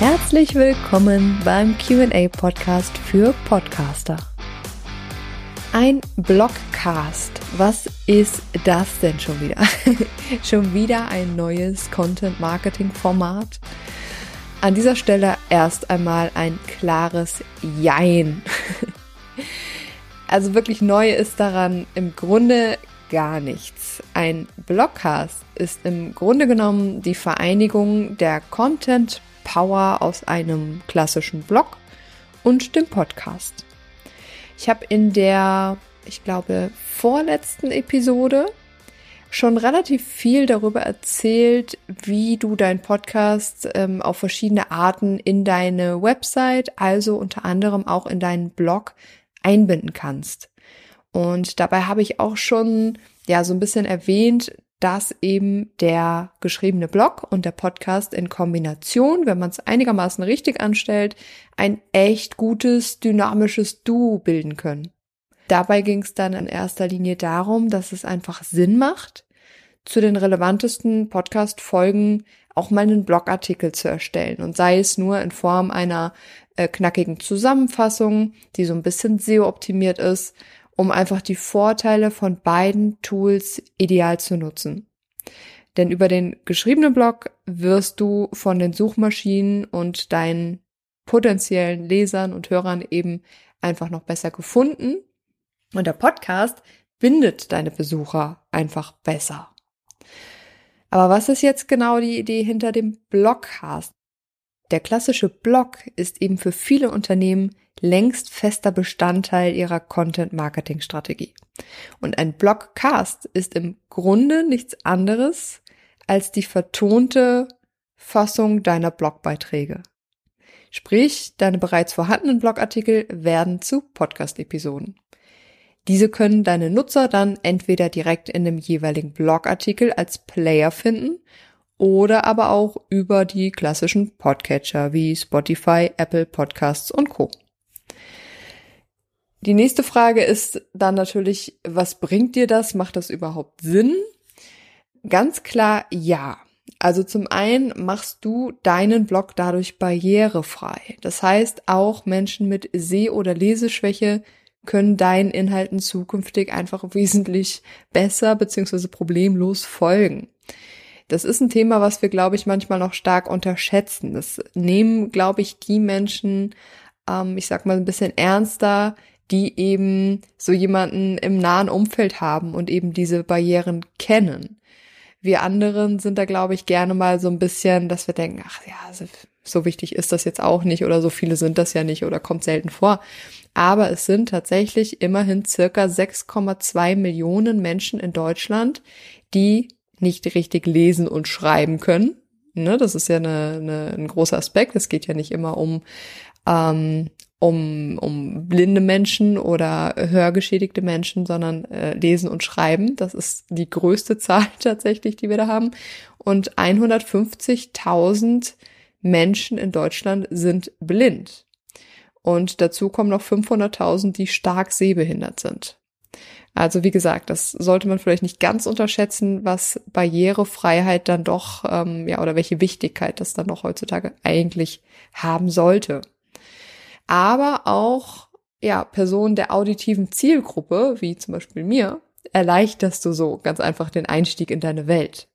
Herzlich willkommen beim QA Podcast für Podcaster. Ein Blogcast. Was ist das denn schon wieder? schon wieder ein neues Content Marketing Format. An dieser Stelle erst einmal ein klares Jein. also wirklich neu ist daran im Grunde gar nichts. Ein Blogcast ist im Grunde genommen die Vereinigung der Content Power aus einem klassischen Blog und dem Podcast. Ich habe in der, ich glaube, vorletzten Episode schon relativ viel darüber erzählt, wie du deinen Podcast ähm, auf verschiedene Arten in deine Website, also unter anderem auch in deinen Blog einbinden kannst. Und dabei habe ich auch schon ja so ein bisschen erwähnt, dass eben der geschriebene Blog und der Podcast in Kombination, wenn man es einigermaßen richtig anstellt, ein echt gutes, dynamisches Duo bilden können. Dabei ging es dann in erster Linie darum, dass es einfach Sinn macht, zu den relevantesten Podcast-Folgen auch mal einen Blogartikel zu erstellen und sei es nur in Form einer äh, knackigen Zusammenfassung, die so ein bisschen SEO-optimiert ist um einfach die Vorteile von beiden Tools ideal zu nutzen. Denn über den geschriebenen Blog wirst du von den Suchmaschinen und deinen potenziellen Lesern und Hörern eben einfach noch besser gefunden. Und der Podcast bindet deine Besucher einfach besser. Aber was ist jetzt genau die Idee hinter dem Blogcast? Der klassische Blog ist eben für viele Unternehmen längst fester Bestandteil ihrer Content-Marketing-Strategie. Und ein Blogcast ist im Grunde nichts anderes als die vertonte Fassung deiner Blogbeiträge. Sprich, deine bereits vorhandenen Blogartikel werden zu Podcast-Episoden. Diese können deine Nutzer dann entweder direkt in dem jeweiligen Blogartikel als Player finden oder aber auch über die klassischen Podcatcher wie Spotify, Apple Podcasts und Co. Die nächste Frage ist dann natürlich, was bringt dir das? Macht das überhaupt Sinn? Ganz klar ja. Also zum einen machst du deinen Blog dadurch barrierefrei. Das heißt, auch Menschen mit Seh- oder Leseschwäche können deinen Inhalten zukünftig einfach wesentlich besser bzw. problemlos folgen. Das ist ein Thema, was wir, glaube ich, manchmal noch stark unterschätzen. Das nehmen, glaube ich, die Menschen, ähm, ich sag mal, ein bisschen ernster, die eben so jemanden im nahen Umfeld haben und eben diese Barrieren kennen. Wir anderen sind da, glaube ich, gerne mal so ein bisschen, dass wir denken, ach ja, so wichtig ist das jetzt auch nicht oder so viele sind das ja nicht oder kommt selten vor. Aber es sind tatsächlich immerhin circa 6,2 Millionen Menschen in Deutschland, die nicht richtig lesen und schreiben können. Ne, das ist ja eine, eine, ein großer Aspekt. Es geht ja nicht immer um, ähm, um, um blinde Menschen oder hörgeschädigte Menschen, sondern äh, lesen und schreiben. Das ist die größte Zahl tatsächlich, die wir da haben. Und 150.000 Menschen in Deutschland sind blind. Und dazu kommen noch 500.000, die stark sehbehindert sind. Also wie gesagt, das sollte man vielleicht nicht ganz unterschätzen, was Barrierefreiheit dann doch, ähm, ja, oder welche Wichtigkeit das dann noch heutzutage eigentlich haben sollte. Aber auch, ja, Personen der auditiven Zielgruppe, wie zum Beispiel mir, erleichterst du so ganz einfach den Einstieg in deine Welt.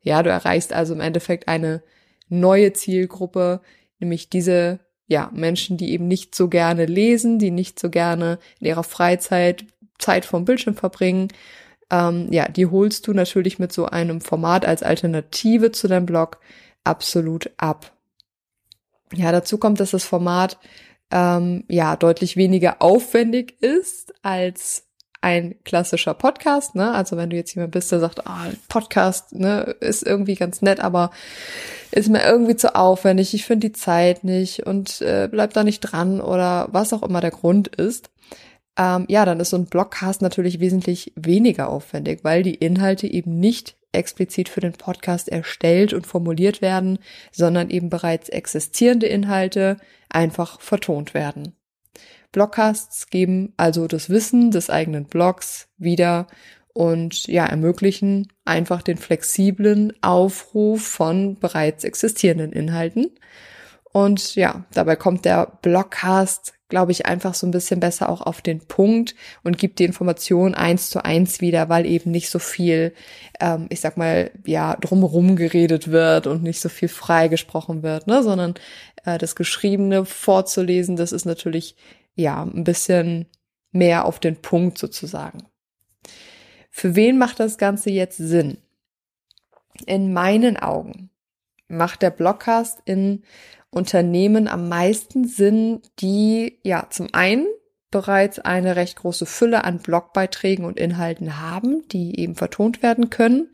Ja, du erreichst also im Endeffekt eine neue Zielgruppe, nämlich diese ja, Menschen, die eben nicht so gerne lesen, die nicht so gerne in ihrer Freizeit Zeit vom Bildschirm verbringen. Ähm, ja, die holst du natürlich mit so einem Format als Alternative zu deinem Blog absolut ab. Ja, dazu kommt, dass das Format ähm, ja deutlich weniger aufwendig ist als ein klassischer Podcast, ne? Also wenn du jetzt jemand bist, der sagt, ah, Podcast, ne, ist irgendwie ganz nett, aber ist mir irgendwie zu aufwendig, ich finde die Zeit nicht und äh, bleib da nicht dran oder was auch immer der Grund ist, ähm, ja, dann ist so ein Blogcast natürlich wesentlich weniger aufwendig, weil die Inhalte eben nicht explizit für den Podcast erstellt und formuliert werden, sondern eben bereits existierende Inhalte einfach vertont werden. Blogcasts geben also das Wissen des eigenen Blogs wieder und ja, ermöglichen einfach den flexiblen Aufruf von bereits existierenden Inhalten. Und ja, dabei kommt der Blogcast, glaube ich, einfach so ein bisschen besser auch auf den Punkt und gibt die Information eins zu eins wieder, weil eben nicht so viel, ähm, ich sag mal, ja, drumherum geredet wird und nicht so viel freigesprochen wird, ne, sondern äh, das Geschriebene vorzulesen, das ist natürlich ja ein bisschen mehr auf den Punkt sozusagen. Für wen macht das Ganze jetzt Sinn? In meinen Augen macht der Blogcast in Unternehmen am meisten Sinn, die ja zum einen bereits eine recht große Fülle an Blogbeiträgen und Inhalten haben, die eben vertont werden können,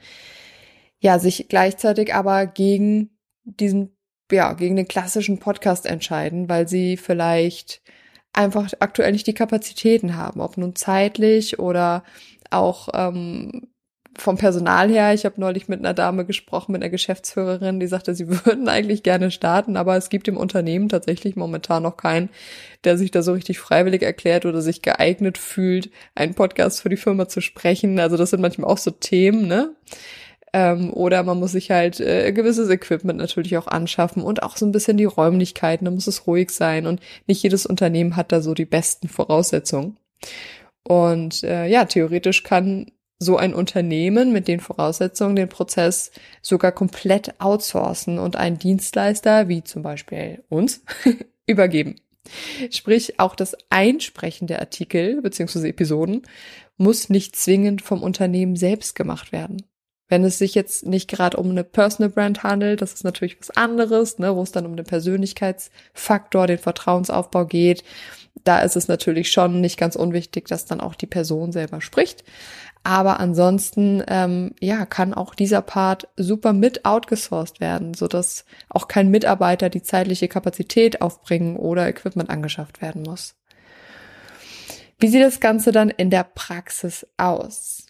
ja, sich gleichzeitig aber gegen diesen, ja, gegen den klassischen Podcast entscheiden, weil sie vielleicht einfach aktuell nicht die Kapazitäten haben, ob nun zeitlich oder auch ähm, vom Personal her, ich habe neulich mit einer Dame gesprochen, mit einer Geschäftsführerin, die sagte, sie würden eigentlich gerne starten, aber es gibt im Unternehmen tatsächlich momentan noch keinen, der sich da so richtig freiwillig erklärt oder sich geeignet fühlt, einen Podcast für die Firma zu sprechen. Also das sind manchmal auch so Themen, ne? Ähm, oder man muss sich halt äh, gewisses Equipment natürlich auch anschaffen und auch so ein bisschen die Räumlichkeiten, da muss es ruhig sein und nicht jedes Unternehmen hat da so die besten Voraussetzungen. Und äh, ja, theoretisch kann so ein Unternehmen mit den Voraussetzungen den Prozess sogar komplett outsourcen und einen Dienstleister, wie zum Beispiel uns, übergeben. Sprich, auch das Einsprechen der Artikel bzw. Episoden muss nicht zwingend vom Unternehmen selbst gemacht werden. Wenn es sich jetzt nicht gerade um eine Personal Brand handelt, das ist natürlich was anderes, ne, wo es dann um den Persönlichkeitsfaktor, den Vertrauensaufbau geht. Da ist es natürlich schon nicht ganz unwichtig, dass dann auch die Person selber spricht. Aber ansonsten, ähm, ja, kann auch dieser Part super mit outgesourced werden, so dass auch kein Mitarbeiter die zeitliche Kapazität aufbringen oder Equipment angeschafft werden muss. Wie sieht das Ganze dann in der Praxis aus?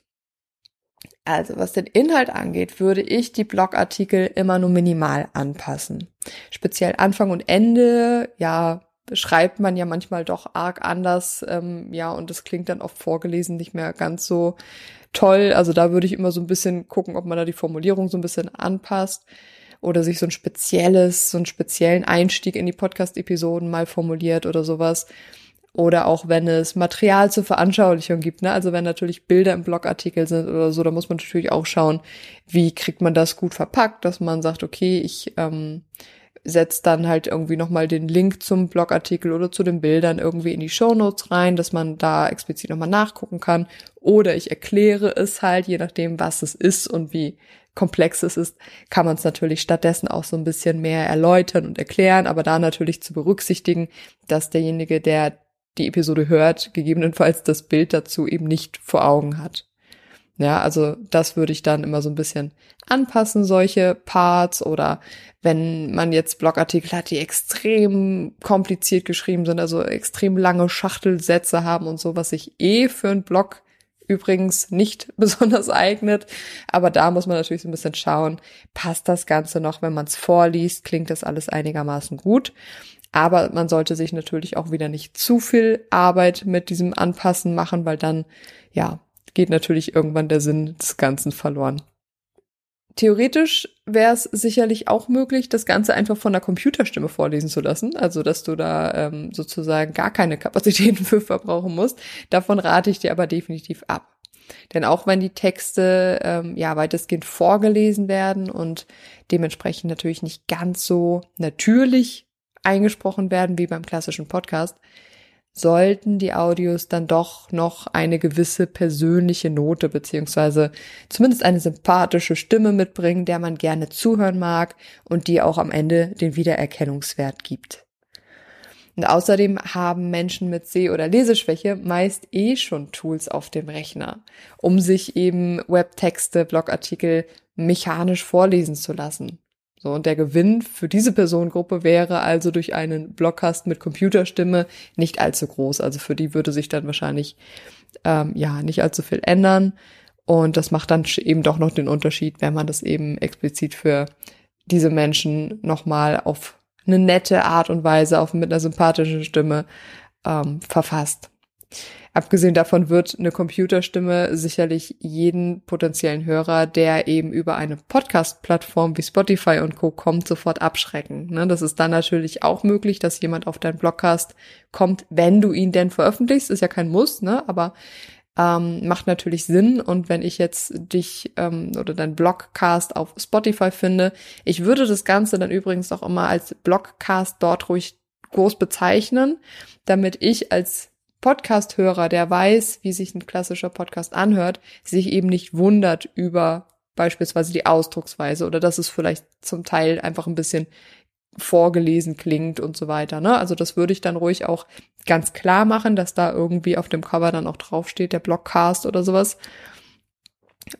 Also, was den Inhalt angeht, würde ich die Blogartikel immer nur minimal anpassen. Speziell Anfang und Ende, ja, schreibt man ja manchmal doch arg anders, ähm, ja, und das klingt dann oft vorgelesen nicht mehr ganz so toll. Also da würde ich immer so ein bisschen gucken, ob man da die Formulierung so ein bisschen anpasst oder sich so ein spezielles, so einen speziellen Einstieg in die Podcast-Episoden mal formuliert oder sowas. Oder auch wenn es Material zur Veranschaulichung gibt, ne? Also wenn natürlich Bilder im Blogartikel sind oder so, da muss man natürlich auch schauen, wie kriegt man das gut verpackt, dass man sagt, okay, ich ähm, setzt dann halt irgendwie nochmal den Link zum Blogartikel oder zu den Bildern irgendwie in die Show Notes rein, dass man da explizit nochmal nachgucken kann. Oder ich erkläre es halt, je nachdem, was es ist und wie komplex es ist, kann man es natürlich stattdessen auch so ein bisschen mehr erläutern und erklären, aber da natürlich zu berücksichtigen, dass derjenige, der die Episode hört, gegebenenfalls das Bild dazu eben nicht vor Augen hat. Ja, also das würde ich dann immer so ein bisschen anpassen, solche Parts oder wenn man jetzt Blogartikel hat, die extrem kompliziert geschrieben sind, also extrem lange Schachtelsätze haben und so, was sich eh für einen Blog übrigens nicht besonders eignet. Aber da muss man natürlich so ein bisschen schauen, passt das Ganze noch, wenn man es vorliest, klingt das alles einigermaßen gut. Aber man sollte sich natürlich auch wieder nicht zu viel Arbeit mit diesem Anpassen machen, weil dann, ja, geht natürlich irgendwann der Sinn des Ganzen verloren. Theoretisch wäre es sicherlich auch möglich, das Ganze einfach von der Computerstimme vorlesen zu lassen, also dass du da ähm, sozusagen gar keine Kapazitäten für verbrauchen musst. Davon rate ich dir aber definitiv ab. Denn auch wenn die Texte ähm, ja weitestgehend vorgelesen werden und dementsprechend natürlich nicht ganz so natürlich eingesprochen werden wie beim klassischen Podcast, sollten die Audios dann doch noch eine gewisse persönliche Note beziehungsweise zumindest eine sympathische Stimme mitbringen, der man gerne zuhören mag und die auch am Ende den Wiedererkennungswert gibt. Und außerdem haben Menschen mit Seh- oder Leseschwäche meist eh schon Tools auf dem Rechner, um sich eben Webtexte, Blogartikel mechanisch vorlesen zu lassen. So, und der Gewinn für diese Personengruppe wäre also durch einen Blockcast mit Computerstimme nicht allzu groß. Also für die würde sich dann wahrscheinlich ähm, ja nicht allzu viel ändern. Und das macht dann eben doch noch den Unterschied, wenn man das eben explizit für diese Menschen nochmal auf eine nette Art und Weise, auf mit einer sympathischen Stimme ähm, verfasst. Abgesehen davon wird eine Computerstimme sicherlich jeden potenziellen Hörer, der eben über eine Podcast-Plattform wie Spotify und Co. kommt, sofort abschrecken. Ne? Das ist dann natürlich auch möglich, dass jemand auf deinen Blogcast kommt, wenn du ihn denn veröffentlichst. Ist ja kein Muss, ne? aber ähm, macht natürlich Sinn. Und wenn ich jetzt dich ähm, oder dein Blogcast auf Spotify finde, ich würde das Ganze dann übrigens auch immer als Blogcast dort ruhig groß bezeichnen, damit ich als Podcast-Hörer, der weiß, wie sich ein klassischer Podcast anhört, sich eben nicht wundert über beispielsweise die Ausdrucksweise oder dass es vielleicht zum Teil einfach ein bisschen vorgelesen klingt und so weiter. Ne? Also das würde ich dann ruhig auch ganz klar machen, dass da irgendwie auf dem Cover dann auch draufsteht, der Blogcast oder sowas.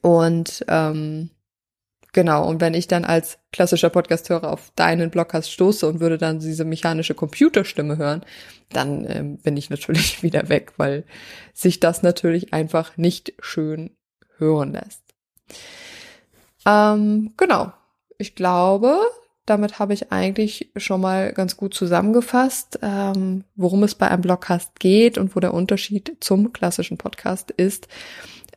Und ähm, Genau, und wenn ich dann als klassischer Podcasthörer auf deinen Blogcast stoße und würde dann diese mechanische Computerstimme hören, dann ähm, bin ich natürlich wieder weg, weil sich das natürlich einfach nicht schön hören lässt. Ähm, genau, ich glaube, damit habe ich eigentlich schon mal ganz gut zusammengefasst, ähm, worum es bei einem Blogcast geht und wo der Unterschied zum klassischen Podcast ist.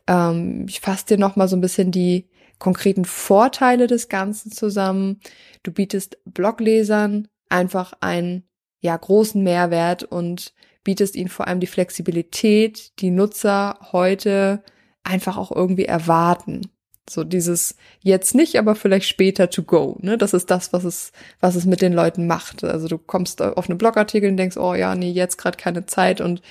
Ähm, ich fasse dir noch mal so ein bisschen die konkreten Vorteile des Ganzen zusammen. Du bietest Bloglesern einfach einen ja großen Mehrwert und bietest ihnen vor allem die Flexibilität, die Nutzer heute einfach auch irgendwie erwarten. So dieses jetzt nicht, aber vielleicht später to go. Ne? Das ist das, was es, was es mit den Leuten macht. Also du kommst auf einen Blogartikel und denkst, oh ja, nee, jetzt gerade keine Zeit und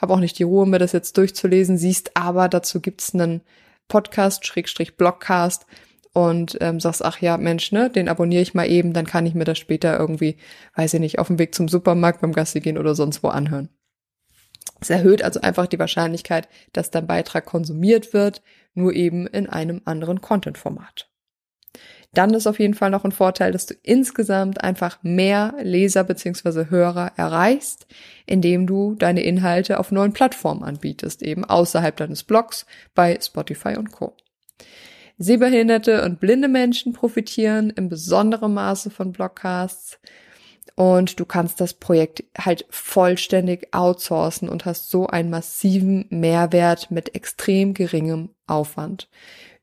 habe auch nicht die Ruhe, mir das jetzt durchzulesen, siehst aber, dazu gibt's einen Podcast, Schrägstrich Blogcast und ähm, sagst, ach ja, Mensch, ne, den abonniere ich mal eben, dann kann ich mir das später irgendwie, weiß ich nicht, auf dem Weg zum Supermarkt beim Gassi gehen oder sonst wo anhören. Es erhöht also einfach die Wahrscheinlichkeit, dass dein Beitrag konsumiert wird, nur eben in einem anderen Content-Format. Dann ist auf jeden Fall noch ein Vorteil, dass du insgesamt einfach mehr Leser beziehungsweise Hörer erreichst, indem du deine Inhalte auf neuen Plattformen anbietest, eben außerhalb deines Blogs bei Spotify und Co. Sehbehinderte und blinde Menschen profitieren in besonderem Maße von Blogcasts und du kannst das Projekt halt vollständig outsourcen und hast so einen massiven Mehrwert mit extrem geringem Aufwand.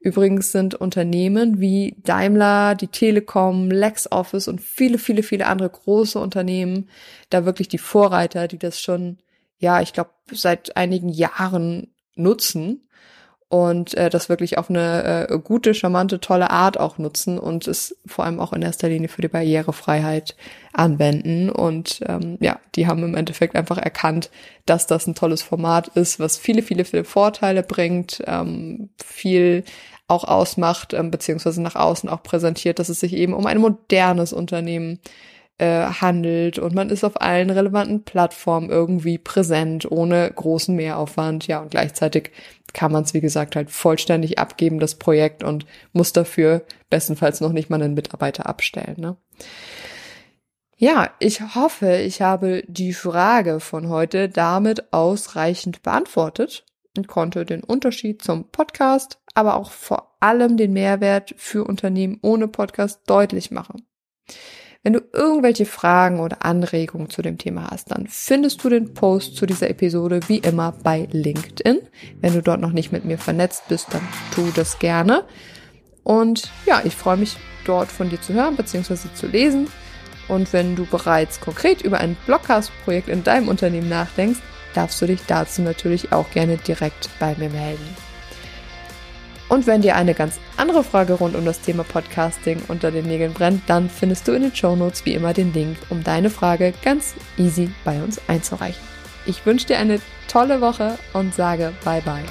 Übrigens sind Unternehmen wie Daimler, die Telekom, LexOffice und viele, viele, viele andere große Unternehmen da wirklich die Vorreiter, die das schon, ja, ich glaube, seit einigen Jahren nutzen und äh, das wirklich auf eine äh, gute, charmante, tolle Art auch nutzen und es vor allem auch in erster Linie für die Barrierefreiheit anwenden. Und ähm, ja, die haben im Endeffekt einfach erkannt, dass das ein tolles Format ist, was viele, viele, viele Vorteile bringt, ähm, viel auch ausmacht, ähm, beziehungsweise nach außen auch präsentiert, dass es sich eben um ein modernes Unternehmen äh, handelt und man ist auf allen relevanten Plattformen irgendwie präsent, ohne großen Mehraufwand. Ja, und gleichzeitig kann man es, wie gesagt, halt vollständig abgeben, das Projekt, und muss dafür bestenfalls noch nicht mal einen Mitarbeiter abstellen. Ne? Ja, ich hoffe, ich habe die Frage von heute damit ausreichend beantwortet und konnte den Unterschied zum Podcast, aber auch vor allem den Mehrwert für Unternehmen ohne Podcast deutlich machen. Wenn du irgendwelche Fragen oder Anregungen zu dem Thema hast, dann findest du den Post zu dieser Episode wie immer bei LinkedIn. Wenn du dort noch nicht mit mir vernetzt bist, dann tu das gerne. Und ja, ich freue mich dort von dir zu hören bzw. zu lesen. Und wenn du bereits konkret über ein Blogcast-Projekt in deinem Unternehmen nachdenkst, darfst du dich dazu natürlich auch gerne direkt bei mir melden. Und wenn dir eine ganz andere Frage rund um das Thema Podcasting unter den Nägeln brennt, dann findest du in den Show Notes wie immer den Link, um deine Frage ganz easy bei uns einzureichen. Ich wünsche dir eine tolle Woche und sage bye bye.